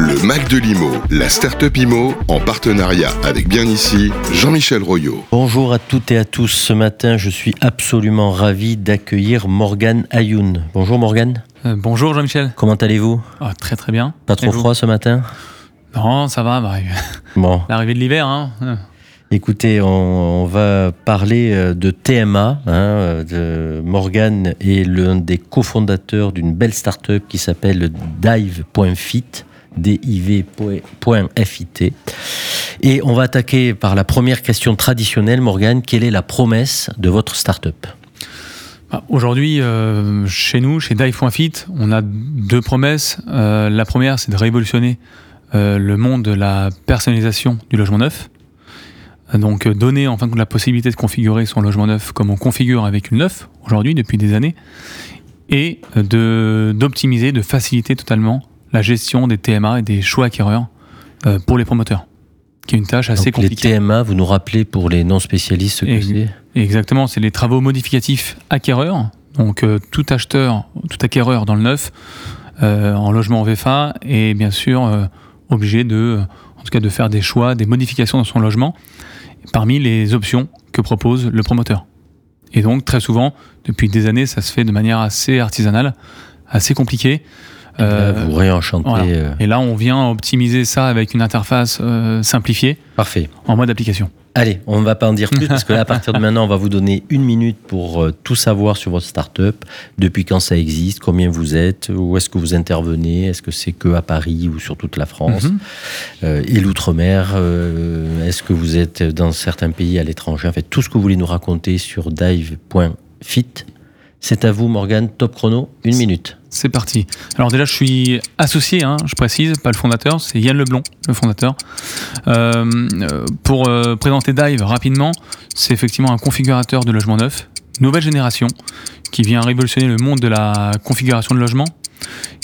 Le Mac de l'IMO, la start-up IMO, en partenariat avec bien ici, Jean-Michel Royot. Bonjour à toutes et à tous. Ce matin, je suis absolument ravi d'accueillir Morgane Ayoun. Bonjour Morgane. Euh, bonjour Jean-Michel. Comment allez-vous? Ah, Très très bien. Pas trop froid ce matin? Non, ça va. bah, Bon, L'arrivée de l'hiver. Hein. Euh, écoutez, on, on va parler euh, de TMA. hein, euh, de Morgane est l'un des cofondateurs d'une belle start-up qui s'appelle Dive.fit. div.fit. Et on va attaquer par la première question traditionnelle, Morgane. Quelle est la promesse de votre start-up? Bah, Aujourd'hui, euh, chez nous, chez Dive.fit, on a deux promesses. Euh, la première, c'est de révolutionner euh, le monde de la personnalisation du logement neuf. Donc, donner en fin de compte la possibilité de configurer son logement neuf comme on configure avec une neuf aujourd'hui depuis des années, et de d'optimiser, de faciliter totalement la gestion des TMA et des choix acquéreurs euh, pour les promoteurs, qui est une tâche assez Donc, les compliquée. TMA, vous nous rappelez pour les non-spécialistes ce que c'est Exactement, c'est les travaux modificatifs acquéreurs. Donc euh, tout acheteur, tout acquéreur dans le neuf, euh, en logement en VFA, est bien sûr obligé de, en tout cas, de faire des choix, des modifications dans son logement, parmi les options que propose le promoteur. Et donc très souvent, depuis des années, ça se fait de manière assez artisanale, assez compliquée. Euh, vous réenchantez. voilà. euh, et là, on vient optimiser ça avec une interface euh, simplifiée Parfait. en mode application. Allez, on ne va pas en dire plus parce que là, à partir de maintenant, on va vous donner une minute pour tout savoir sur votre start-up, depuis quand ça existe, combien vous êtes, où est-ce que vous intervenez, est-ce que c'est que à Paris ou sur toute la France, Mhm. et l'outre-mer, est-ce que vous êtes dans certains pays à l'étranger, en fait, tout ce que vous voulez nous raconter sur dive.fit. C'est à vous, Morgane, top chrono, une minute. C'est parti. Alors déjà, je suis associé, hein, je précise, pas le fondateur, c'est Yann Leblond, le fondateur. Euh, euh, pour euh, présenter Dive rapidement, c'est effectivement un configurateur de logement neuf, nouvelle génération, qui vient révolutionner le monde de la configuration de logement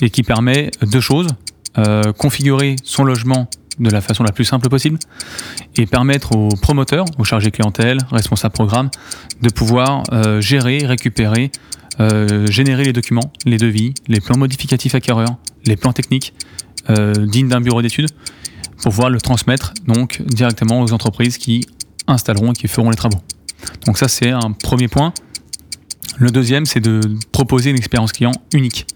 et qui permet deux choses. Euh, configurer son logement de la façon la plus simple possible et permettre aux promoteurs, aux chargés clientèle, responsables programme, de pouvoir euh, gérer, récupérer, euh, générer les documents, les devis, les plans modificatifs acquéreurs, les plans techniques euh, dignes d'un bureau d'études pour pouvoir le transmettre donc directement aux entreprises qui installeront et qui feront les travaux. Donc ça c'est un premier point. Le deuxième c'est de proposer une expérience client unique.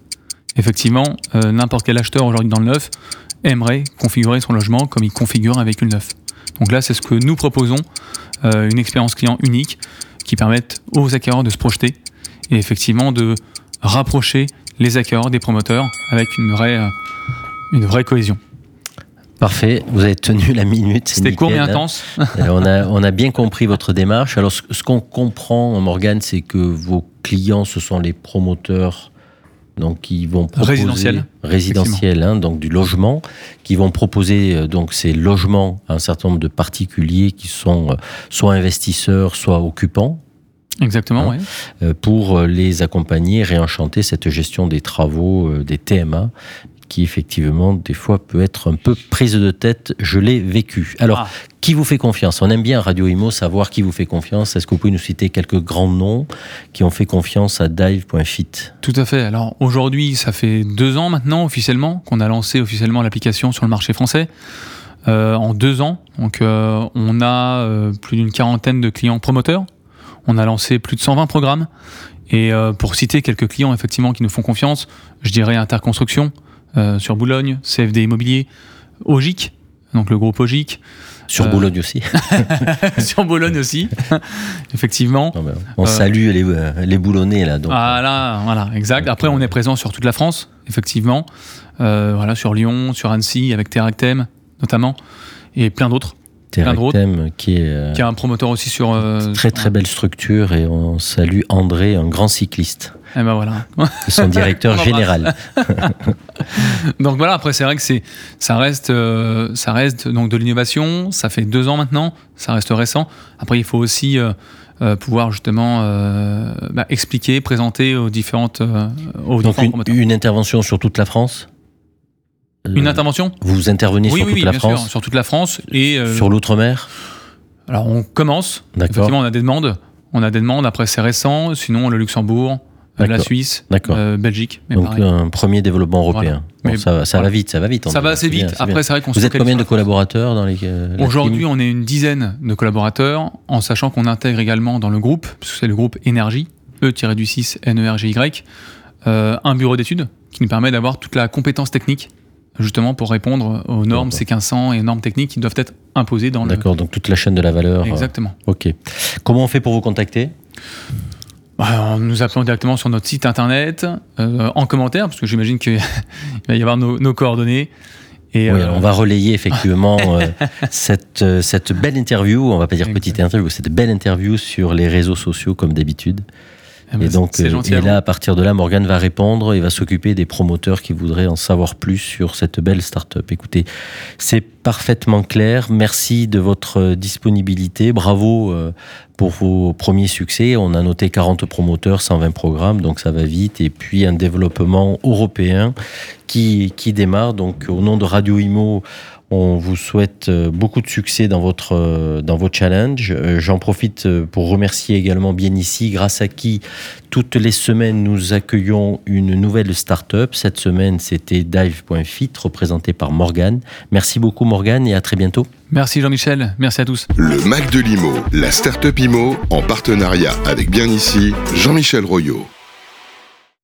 Effectivement, n'importe quel acheteur aujourd'hui dans le neuf aimerait configurer son logement comme il configure avec une neuf. Donc là c'est ce que nous proposons, euh, une expérience client unique qui permette aux acquéreurs de se projeter et effectivement de rapprocher les acquéreurs des promoteurs avec une vraie, euh, une vraie cohésion. Parfait, vous avez tenu la minute. C'était court mais hein. intense. Alors, on, a, on a bien compris votre démarche. Alors, ce, ce qu'on comprend, Morgane, c'est que vos clients, ce sont les promoteurs donc, qui vont proposer résidentiels, hein, donc du logement, qui vont proposer euh, donc ces logements à un certain nombre de particuliers qui sont euh, soit investisseurs, soit occupants, Exactement, Hein. euh, pour les accompagner, réenchanter cette gestion des travaux, des TMA, qui effectivement des fois peut être un peu prise de tête. Je l'ai vécu. Alors, Ah. qui vous fait confiance? On aime bien Radio Imo savoir qui vous fait confiance. Est-ce que vous pouvez nous citer quelques grands noms qui ont fait confiance à Dive.fit Tout à fait. Alors aujourd'hui, ça fait deux ans maintenant officiellement qu'on a lancé officiellement l'application sur le marché français. Euh, en deux ans, donc euh, on a euh, plus d'une quarantaine de clients promoteurs. On a lancé plus de 120 programmes. Et pour citer quelques clients effectivement qui nous font confiance, je dirais Interconstruction sur Boulogne, CFD Immobilier, Ogic, donc le groupe Ogic, Sur Euh, Boulogne aussi. sur Boulogne aussi, effectivement. Non, on euh, salue les, euh, les boulonnais là. Donc, Voilà, voilà, exact. Après, on est présent sur toute la France, effectivement. Euh, voilà, sur Lyon, sur Annecy, avec Terractem, notamment, et plein d'autres. Terractem, qui est euh, Qui a un promoteur aussi sur. euh, très très belle structure et on salue André, un grand cycliste, Et ben voilà. son directeur général. donc voilà. Après, c'est vrai que c'est, ça reste, euh, ça reste donc de l'innovation. Ça fait deux ans maintenant. Ça reste récent. Après, il faut aussi pouvoir justement bah, expliquer, présenter aux différentes, aux Donc différents une, promoteurs. une intervention sur toute la France? Une Euh, intervention. Vous intervenez Oui, sur oui, toute oui, la bien France sûr, sur toute la France et euh, Sur l'outre-mer Alors on commence. Effectivement, on a des demandes. On a des demandes. Après, c'est récent. Sinon, le Luxembourg, la Suisse, Belgique. Mais Donc un premier développement européen. ça, va vite, ça va vite. Ça va assez vite. Après, c'est vrai qu'on Vous êtes combien de collaborateurs dans les Aujourd'hui, on est une dizaine de collaborateurs, en sachant qu'on intègre également dans le groupe, puisque c'est le groupe Énergie, E-du-6 NERGY, un bureau d'études qui nous permet d'avoir toute la compétence technique justement pour répondre aux normes C1500 et normes techniques qui doivent être imposées dans le... D'accord, donc toute la chaîne de la valeur. Euh, Exactement. ok. Comment on fait pour vous contacter? Bah, en nous appelant directement sur notre site internet, euh, en commentaire, parce que j'imagine qu'il va y avoir nos, coordonnées. Et oui, euh, on va relayer effectivement cette, cette belle interview, on va pas dire petite interview, cette belle interview sur les réseaux sociaux comme d'habitude. Ah bah, et donc, euh, et là, à partir de là, Morgan va répondre et va s'occuper des promoteurs qui voudraient en savoir plus sur cette belle start-up. Écoutez, c'est parfaitement clair. Merci de votre disponibilité. Bravo euh, pour vos premiers succès. On a noté 40 promoteurs, 120 programmes, donc ça va vite. Et puis un développement européen qui, qui démarre. Donc, au nom de Radio Imo, on vous souhaite euh, beaucoup de succès dans votre, euh, dans vos challenges. J'en profite pour remercier également bien ici, grâce à qui toutes les semaines nous accueillons une nouvelle start-up. Cette semaine, c'était Dive.fit, représenté par Morgane. Merci beaucoup Morgane et à très bientôt. Merci Jean-Michel, merci à tous. Le Mac de l'IMO, la start-up IMO, en partenariat avec bien ici, Jean-Michel Royot.